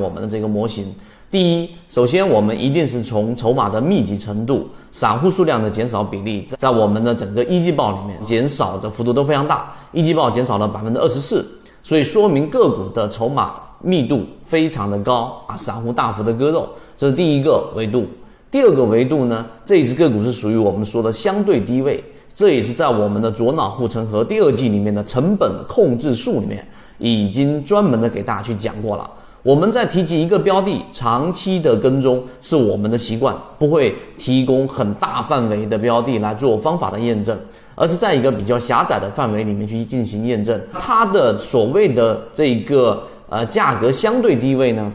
我们的这个模型。第一，首先我们一定是从筹码的密集程度、散户数量的减少比例，在我们的整个一季报里面减少的幅度都非常大，一季报减少了百分之二十四，所以说明个股的筹码密度非常的高啊，散户大幅的割肉，这是第一个维度。第二个维度呢，这一只个股是属于我们说的相对低位，这也是在我们的左脑护城河第二季里面的成本控制术里面已经专门的给大家去讲过了。我们在提及一个标的长期的跟踪是我们的习惯，不会提供很大范围的标的来做方法的验证，而是在一个比较狭窄的范围里面去进行验证。它的所谓的这个呃价格相对低位呢，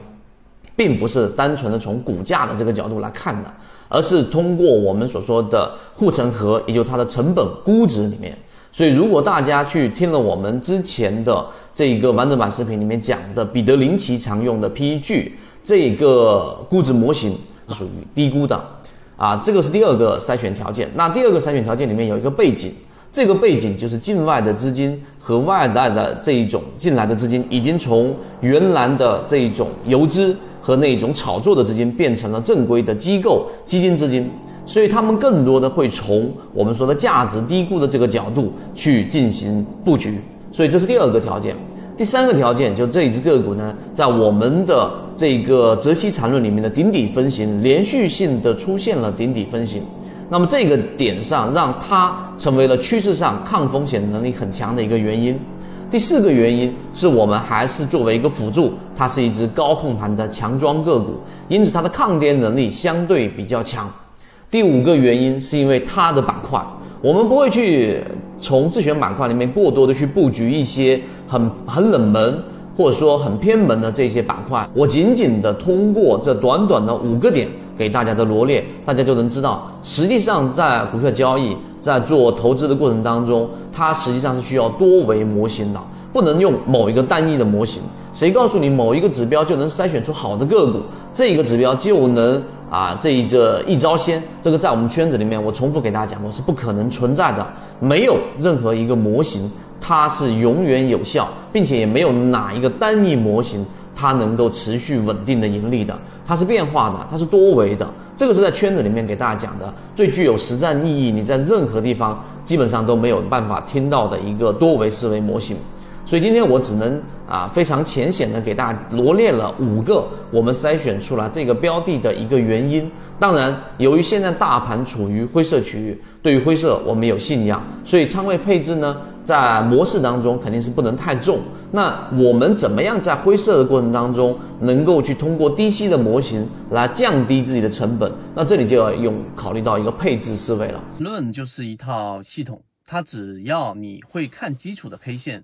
并不是单纯的从股价的这个角度来看的，而是通过我们所说的护城河，也就它的成本估值里面。所以，如果大家去听了我们之前的这一个完整版视频里面讲的彼得林奇常用的 PEG 这个估值模型，属于低估的，啊，这个是第二个筛选条件。那第二个筛选条件里面有一个背景，这个背景就是境外的资金和外来的这一种进来的资金，已经从原来的这一种游资和那种炒作的资金，变成了正规的机构基金资金。所以他们更多的会从我们说的价值低估的这个角度去进行布局，所以这是第二个条件。第三个条件就这一只个股呢，在我们的这个泽西缠论里面的顶底分型连续性的出现了顶底分型，那么这个点上让它成为了趋势上抗风险能力很强的一个原因。第四个原因是我们还是作为一个辅助，它是一只高控盘的强庄个股，因此它的抗跌能力相对比较强。第五个原因是因为它的板块，我们不会去从自选板块里面过多的去布局一些很很冷门或者说很偏门的这些板块。我仅仅的通过这短短的五个点给大家的罗列，大家就能知道，实际上在股票交易在做投资的过程当中，它实际上是需要多维模型的，不能用某一个单一的模型。谁告诉你某一个指标就能筛选出好的个股？这一个指标就能啊，这一这一招鲜？这个在我们圈子里面，我重复给大家讲过，是不可能存在的。没有任何一个模型它是永远有效，并且也没有哪一个单一模型它能够持续稳定的盈利的。它是变化的，它是多维的。这个是在圈子里面给大家讲的最具有实战意义，你在任何地方基本上都没有办法听到的一个多维思维模型。所以今天我只能啊非常浅显的给大家罗列了五个我们筛选出来这个标的的一个原因。当然，由于现在大盘处于灰色区域，对于灰色我们有信仰，所以仓位配置呢在模式当中肯定是不能太重。那我们怎么样在灰色的过程当中能够去通过低吸的模型来降低自己的成本？那这里就要用考虑到一个配置思维了。论就是一套系统，它只要你会看基础的 K 线。